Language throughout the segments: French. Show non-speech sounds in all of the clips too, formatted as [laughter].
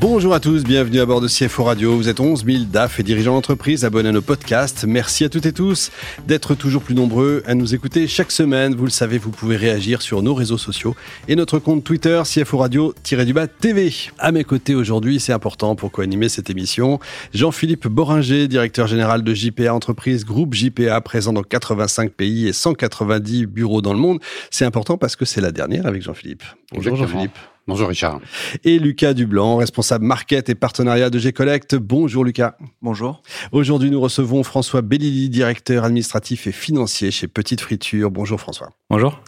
Bonjour à tous, bienvenue à bord de CFO Radio. Vous êtes 11 000 DAF et dirigeants d'entreprise abonnés à nos podcasts. Merci à toutes et tous d'être toujours plus nombreux à nous écouter chaque semaine. Vous le savez, vous pouvez réagir sur nos réseaux sociaux et notre compte Twitter CFO Radio-du-bas TV. À mes côtés aujourd'hui, c'est important pour co-animer cette émission, Jean-Philippe Boringer, directeur général de JPA Entreprise, groupe JPA présent dans 85 pays et 190 bureaux dans le monde. C'est important parce que c'est la dernière avec Jean-Philippe. Bonjour Jean-Philippe. Bonjour Richard. Et Lucas Dublanc, responsable market et partenariat de G-Collect. Bonjour Lucas. Bonjour. Aujourd'hui, nous recevons François Bellili, directeur administratif et financier chez Petite Friture. Bonjour François. Bonjour.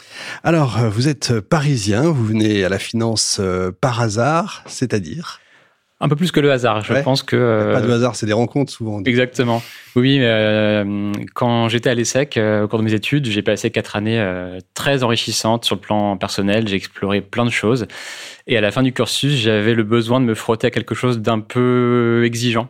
Alors, euh, vous êtes parisien, vous venez à la finance euh, par hasard, c'est-à-dire? Un peu plus que le hasard. Je pense que. Pas de hasard, c'est des rencontres souvent. Exactement. Oui, euh, quand j'étais à l'ESSEC, euh, au cours de mes études, j'ai passé quatre années euh, très enrichissantes sur le plan personnel. J'ai exploré plein de choses. Et à la fin du cursus, j'avais le besoin de me frotter à quelque chose d'un peu exigeant.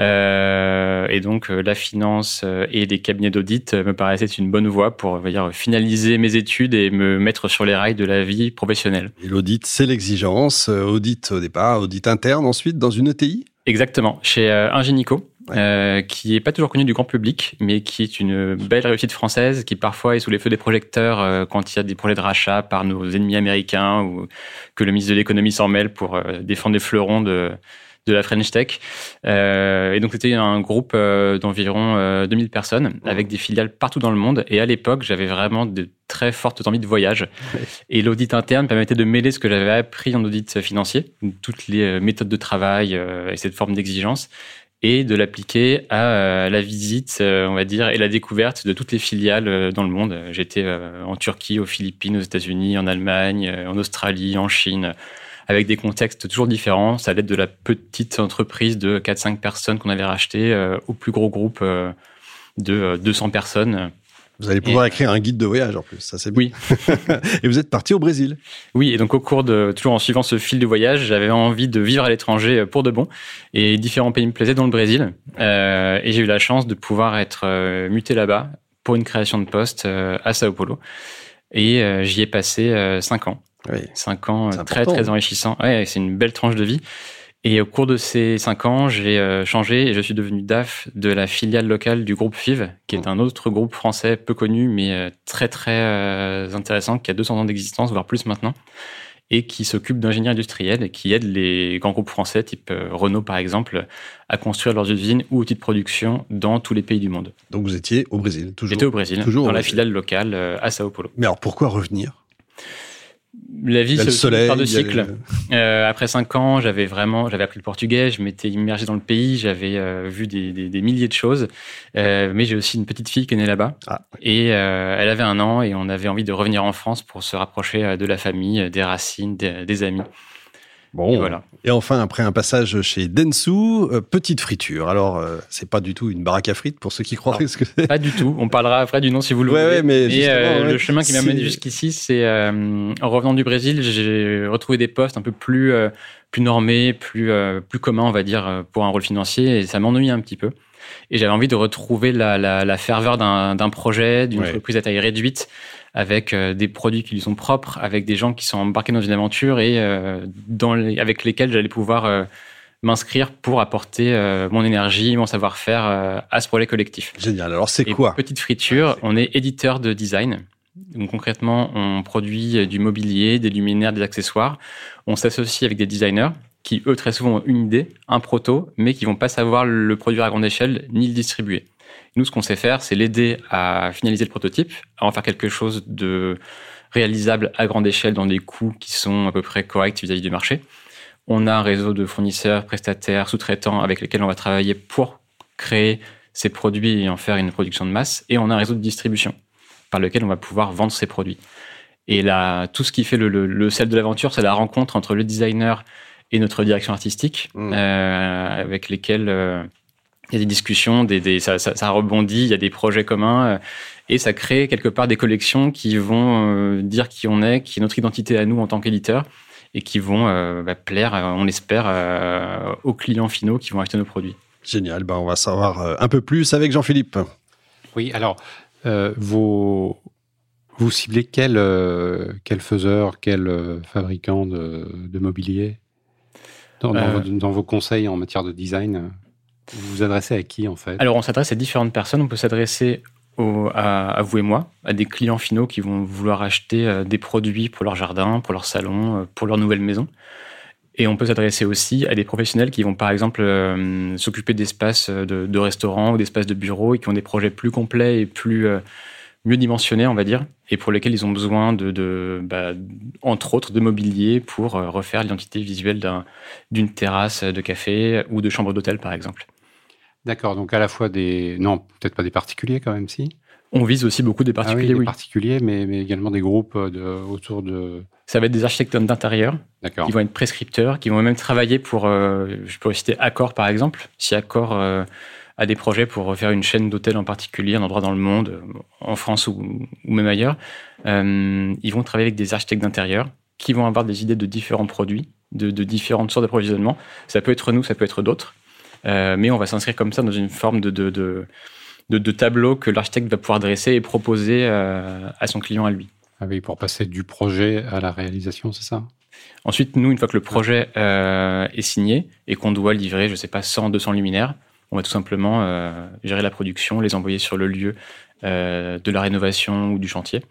Euh, et donc euh, la finance euh, et les cabinets d'audit me paraissaient une bonne voie pour dire, finaliser mes études et me mettre sur les rails de la vie professionnelle. Et l'audit, c'est l'exigence. Audit au départ, audit interne ensuite dans une ETI Exactement, chez Ingenico. Euh, qui est pas toujours connu du grand public, mais qui est une belle réussite française, qui parfois est sous les feux des projecteurs quand il y a des projets de rachat par nos ennemis américains ou que le ministre de l'économie s'en mêle pour défendre des fleurons de, de la French Tech. Euh, et donc c'était un groupe euh, d'environ 2000 euh, personnes avec des filiales partout dans le monde. Et à l'époque, j'avais vraiment de très fortes envies de voyage. Et l'audit interne permettait de mêler ce que j'avais appris en audit financier, toutes les méthodes de travail et cette forme d'exigence, et de l'appliquer à la visite, on va dire, et la découverte de toutes les filiales dans le monde. J'étais en Turquie, aux Philippines, aux États-Unis, en Allemagne, en Australie, en Chine, avec des contextes toujours différents. Ça allait de la petite entreprise de 4-5 personnes qu'on avait racheté euh, au plus gros groupe euh, de 200 euh, personnes. Vous allez pouvoir écrire un guide de voyage en plus, ça c'est Oui. [laughs] et vous êtes parti au Brésil. Oui, et donc au cours de, toujours en suivant ce fil de voyage, j'avais envie de vivre à l'étranger pour de bon. Et différents pays me plaisaient, dont le Brésil. et j'ai eu la chance de pouvoir être muté là-bas pour une création de poste à Sao Paulo. Et j'y ai passé 5 ans. Oui. Cinq ans euh, très très hein. enrichissants. Ouais, c'est une belle tranche de vie. Et au cours de ces cinq ans, j'ai euh, changé et je suis devenu DAF de la filiale locale du groupe FIV, qui est un autre groupe français peu connu, mais euh, très très intéressant, qui a 200 ans d'existence, voire plus maintenant, et qui s'occupe d'ingénierie industrielle et qui aide les grands groupes français, type Renault par exemple, à construire leurs usines ou outils de production dans tous les pays du monde. Donc vous étiez au Brésil, toujours J'étais au Brésil, toujours dans la filiale locale à Sao Paulo. Mais alors pourquoi revenir? La vie, c'est une histoire de cycle. Euh, après cinq ans, j'avais vraiment, j'avais appris le portugais, je m'étais immergé dans le pays, j'avais euh, vu des, des, milliers de choses. Euh, mais j'ai aussi une petite fille qui est née là-bas. Ah, Et elle avait un an et on avait envie de revenir en France pour se rapprocher de la famille, des racines, des amis. Bon, et, voilà. et enfin, après un passage chez Densu, euh, petite friture. Alors, euh, c'est pas du tout une baraque à frites pour ceux qui croiraient ce que c'est. Pas du tout. On parlera après du nom si vous le voulez. mais euh, le chemin qui m'a mené jusqu'ici, c'est en revenant du Brésil, j'ai retrouvé des postes un peu plus plus normés, plus plus communs, on va dire, pour un rôle financier, et ça m'ennuyait un petit peu. Et j'avais envie de retrouver la, la, la ferveur d'un projet, d'une entreprise à taille réduite avec euh, des produits qui lui sont propres, avec des gens qui sont embarqués dans une aventure et euh, avec lesquels j'allais pouvoir euh, m'inscrire pour apporter mon énergie, mon savoir-faire à ce projet collectif. Génial. Alors c'est quoi? Petite friture, on est éditeur de design. Donc concrètement, on produit du mobilier, des luminaires, des accessoires. On s'associe avec des designers qui, eux, très souvent ont une idée, un proto, mais qui vont pas savoir le produire à grande échelle ni le distribuer. Nous, ce qu'on sait faire, c'est l'aider à finaliser le prototype, à en faire quelque chose de réalisable à grande échelle dans des coûts qui sont à peu près corrects vis-à-vis du marché. On a un réseau de fournisseurs, prestataires, sous-traitants avec lesquels on va travailler pour créer ces produits et en faire une production de masse. Et on a un réseau de distribution par lequel on va pouvoir vendre ces produits. Et là, tout ce qui fait le, sel de l'aventure, c'est la rencontre entre le designer et notre direction artistique, mmh. euh, avec lesquels euh, il y a des discussions, des, des ça, ça, ça, rebondit, il y a des projets communs euh, et ça crée quelque part des collections qui vont euh, dire qui on est, qui est notre identité à nous en tant qu'éditeur et qui vont euh, bah, plaire, on espère, aux clients finaux qui vont acheter nos produits. Génial, ben, on va savoir un peu plus avec Jean-Philippe. Oui, alors, vous, vous ciblez quel, quel faiseur, quel fabricant de, mobilier dans, dans, vos conseils en matière de design? Vous vous adressez à qui en fait? Alors on s'adresse à différentes personnes. On peut s'adresser à, vous et moi, à des clients finaux qui vont vouloir acheter euh, des produits pour leur jardin, pour leur salon, euh, pour leur nouvelle maison. Et on peut s'adresser aussi à des professionnels qui vont par exemple euh, s'occuper d'espaces de, de restaurants ou d'espaces de bureaux et qui ont des projets plus complets et plus mieux dimensionnés, on va dire, et pour lesquels ils ont besoin bah, entre autres, de mobilier pour refaire l'identité visuelle d'une terrasse de café ou de chambre d'hôtel, par exemple. D'accord, donc à la fois des... Non, peut-être pas des particuliers quand même, si? On vise aussi beaucoup des particuliers, ah oui. Des particuliers, mais, mais, également des groupes euh, de, autour de... Ça va être des architectes d'intérieur, qui vont être prescripteurs, qui vont même travailler pour, euh, je pourrais citer Accor par exemple, si Accor euh, a des projets pour refaire une chaîne d'hôtels en particulier, un endroit dans le monde, en France ou, ou même ailleurs, ils vont travailler avec des architectes d'intérieur qui vont avoir des idées de différents produits, de, de différentes sortes d'approvisionnement. Ça peut être nous, ça peut être d'autres. Euh, mais on va s'inscrire comme ça dans une forme de, de, de, de tableau que l'architecte va pouvoir dresser et proposer euh, à son client à lui. Ah oui, pour passer du projet à la réalisation, c'est ça? Ensuite, nous, une fois que le projet euh, est signé et qu'on doit livrer, je ne sais pas, 100, 200 luminaires, on va tout simplement euh, gérer la production, les envoyer sur le lieu euh, de la rénovation ou du chantier.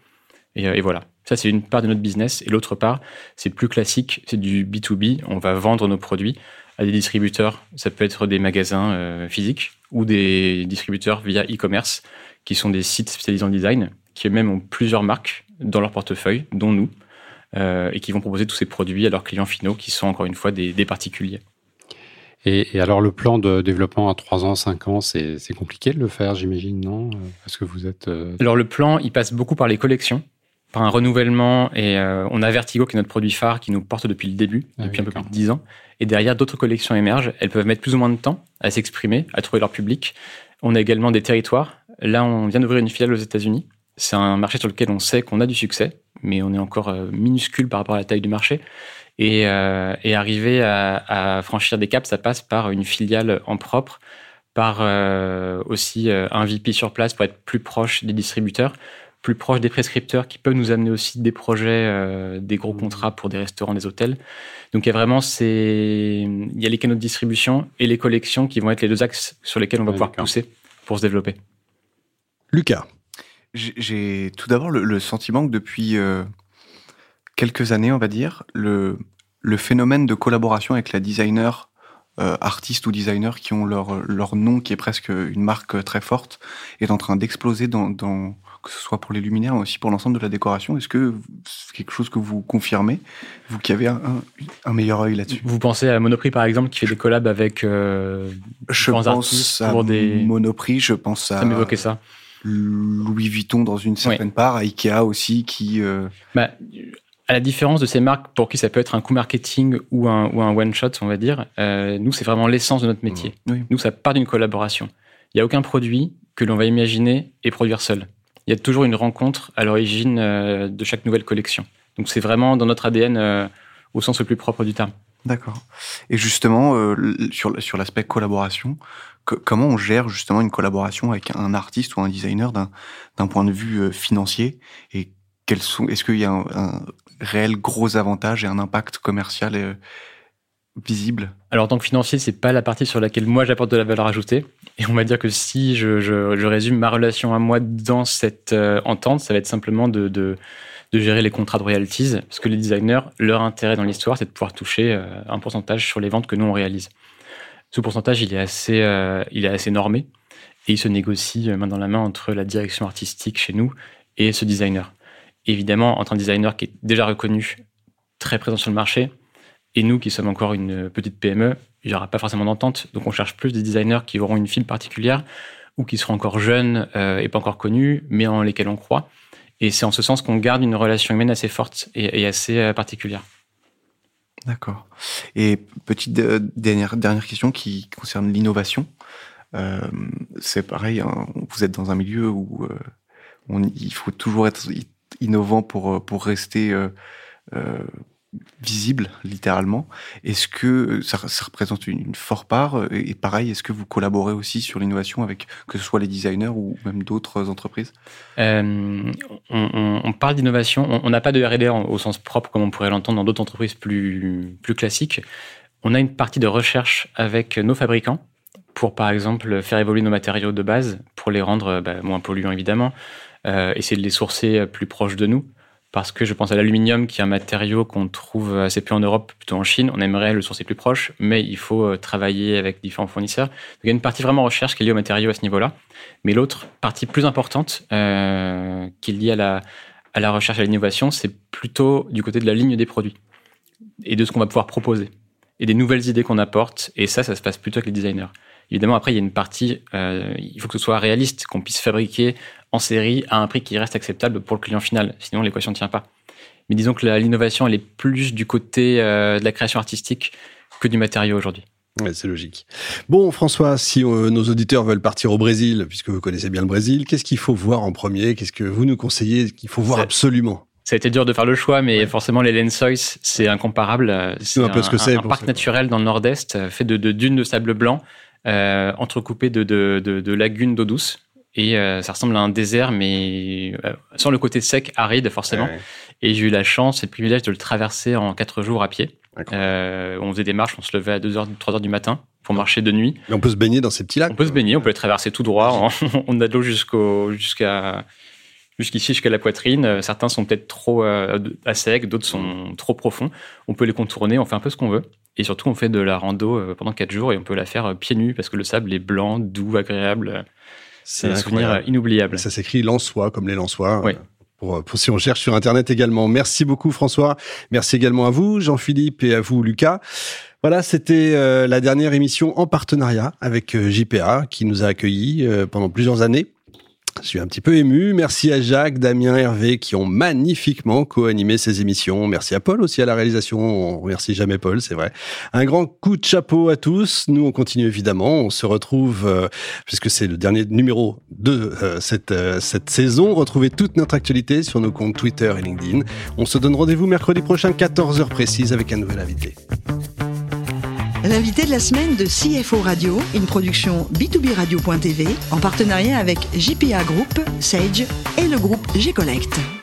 Et, et voilà. Ça, c'est une part de notre business. Et l'autre part, c'est plus classique, c'est du B2B. On va vendre nos produits à des distributeurs. Ça peut être des magasins euh, physiques ou des distributeurs via e-commerce, qui sont des sites spécialisés en design, qui eux-mêmes ont plusieurs marques dans leur portefeuille, dont nous, euh, et qui vont proposer tous ces produits à leurs clients finaux, qui sont encore une fois des, particuliers. Et, alors le plan de développement à 3 ans, 5 ans, c'est compliqué de le faire, j'imagine, non? Parce que vous êtes... Euh, alors le plan, il passe beaucoup par les collections par un renouvellement et euh, on a Vertigo qui est notre produit phare qui nous porte depuis le début, ah depuis un peu plus de 10 ans. Et derrière, d'autres collections émergent. Elles peuvent mettre plus ou moins de temps à s'exprimer, à trouver leur public. On a également des territoires. Là, on vient d'ouvrir une filiale aux États-Unis. C'est un marché sur lequel on sait qu'on a du succès, mais on est encore euh, minuscule par rapport à la taille du marché. Et, euh, et arriver à, à, franchir des caps, ça passe par une filiale en propre, par euh, aussi un VP sur place pour être plus proche des distributeurs, plus proche des prescripteurs qui peuvent nous amener aussi des projets, euh, des gros mmh. contrats pour des restaurants, des hôtels. Donc il y a vraiment ces, il y a les canaux de distribution et les collections qui vont être les deux axes sur lesquels on va pouvoir pousser pour se développer. Lucas. J'ai tout d'abord le, sentiment que depuis euh, quelques années, on va dire, le, le phénomène de collaboration avec la designer euh, artistes ou designers qui ont leur, leur nom, qui est presque une marque très forte, est en train d'exploser dans, dans, que ce soit pour les luminaires, mais aussi pour l'ensemble de la décoration. Est-ce que c'est quelque chose que vous confirmez, vous qui avez un, un meilleur œil là-dessus? Vous pensez à Monoprix par exemple, qui fait des collabs avec euh, je pense à des... Monoprix, je pense à. Ça m'évoquait ça. Louis Vuitton dans une certaine part, à Ikea aussi, qui. Euh... Bah, à la différence de ces marques pour qui ça peut être un coup marketing ou un, ou un one shot, on va dire, euh, nous c'est vraiment l'essence de notre métier. Nous ça part d'une collaboration. Il n'y a aucun produit que l'on va imaginer et produire seul il y a toujours une rencontre à l'origine euh, de chaque nouvelle collection. Donc c'est vraiment dans notre ADN euh, au sens le plus propre du terme. D'accord. Et justement, sur, sur l'aspect collaboration, comment on gère justement une collaboration avec un artiste ou un designer d'un point de vue financier Et Est-ce qu'il y a un, réel gros avantage et un impact commercial visible? Alors en tant que financier, c'est pas la partie sur laquelle moi j'apporte de la valeur ajoutée. Et on va dire que si je, résume ma relation à moi dans cette euh, entente, ça va être simplement de, gérer les contrats de royalties, parce que les designers, leur intérêt dans l'histoire, c'est de pouvoir toucher euh, un pourcentage sur les ventes que nous on réalise. Ce pourcentage, il est assez, euh, il est assez normé et il se négocie main dans la main entre la direction artistique chez nous et ce designer. Évidemment, entre un designer qui est déjà reconnu, très présent sur le marché, et nous, qui sommes encore une petite PME, il n'y aura pas forcément d'entente. Donc, on cherche plus des designers qui auront une file particulière ou qui seront encore jeunes euh, et pas encore connus, mais en lesquels on croit. Et c'est en ce sens qu'on garde une relation humaine assez forte et, assez euh, particulière. D'accord. Et petite euh, dernière, dernière question qui concerne l'innovation. C'est pareil, hein, vous êtes dans un milieu où il faut toujours être innovant pour, pour rester visible, littéralement. Est-ce que ça, représente une, forte part Et pareil, est-ce que vous collaborez aussi sur l'innovation avec que ce soit les designers ou même d'autres entreprises? Euh, on, parle d'innovation. On n'a pas de R&D au sens propre comme on pourrait l'entendre dans d'autres entreprises plus, plus classiques. On a une partie de recherche avec nos fabricants pour, par exemple, faire évoluer nos matériaux de base les rendre bah, moins polluants, évidemment, euh, essayer de les sourcer plus proches de nous parce que je pense à l'aluminium, qui est un matériau qu'on trouve assez peu en Europe, plutôt en Chine. On aimerait le sourcer plus proche, mais il faut euh, travailler avec différents fournisseurs. Il y a une partie vraiment recherche qui est liée aux matériaux à ce niveau-là. Mais l'autre partie plus importante, euh, qui est liée à la, à la recherche et à l'innovation, c'est plutôt du côté de la ligne des produits et de ce qu'on va pouvoir proposer et des nouvelles idées qu'on apporte. Et ça, ça se passe plutôt avec les designers. Évidemment, après, il y a une partie, euh, il faut que ce soit réaliste, qu'on puisse fabriquer en série à un prix qui reste acceptable pour le client final. Sinon, l'équation ne tient pas. Mais disons que l'innovation, elle est plus du côté euh, de la création artistique que du matériau aujourd'hui. Ouais, c'est logique. Bon, François, si euh, nos auditeurs veulent partir au Brésil, puisque vous connaissez bien le Brésil, qu'est-ce qu'il faut voir en premier? Qu'est-ce que vous nous conseillez qu'il faut voir absolument? Ça a été dur de faire le choix, mais forcément les Lensois, c'est incomparable. C'est un, peu ce que c'est. Un, parc naturel dans le Nord-Est, fait de, de, dunes de sable blanc, euh, entrecoupé de, de, de, lagunes d'eau douce. Et euh, ça ressemble à un désert, mais euh, sans le côté sec, aride forcément. Et j'ai eu la chance et le privilège de le traverser en quatre jours à pied. on faisait des marches, on se levait à 2h, 3h du matin pour marcher de nuit. Mais on peut se baigner dans ces petits lacs On peut se baigner, on peut les traverser tout droit. [laughs] on a de l'eau jusqu'au, jusqu'à jusqu'ici, jusqu'à la poitrine. Certains sont peut-être trop à sec, d'autres sont trop profonds. On peut les contourner, on fait un peu ce qu'on veut. Et surtout, on fait de la rando euh, pendant 4 jours et on peut la faire euh, pieds nus parce que le sable est blanc, doux, agréable. C'est un souvenir inoubliable. Ça s'écrit Lensois comme les Lensois. Oui. Pour, pour, si on cherche sur Internet également. Merci beaucoup François. Merci également à vous Jean-Philippe et à vous Lucas. Voilà, c'était euh, la dernière émission en partenariat avec JPA qui nous a accueillis pendant plusieurs années. Je suis un petit peu ému. Merci à Jacques, Damien, Hervé qui ont magnifiquement co-animé ces émissions. Merci à Paul aussi à la réalisation. On remercie jamais Paul, c'est vrai. Un grand coup de chapeau à tous. Nous, on continue évidemment. On se retrouve, euh, puisque c'est le dernier numéro de euh, cette, euh, cette saison. Retrouvez toute notre actualité sur nos comptes Twitter et LinkedIn. On se donne rendez-vous mercredi prochain, 14h précise, avec un nouvel invité. L'invité de la semaine de CFO Radio, une production B2B Radio.tv en partenariat avec JPA Group, Sage et le groupe G-Collect.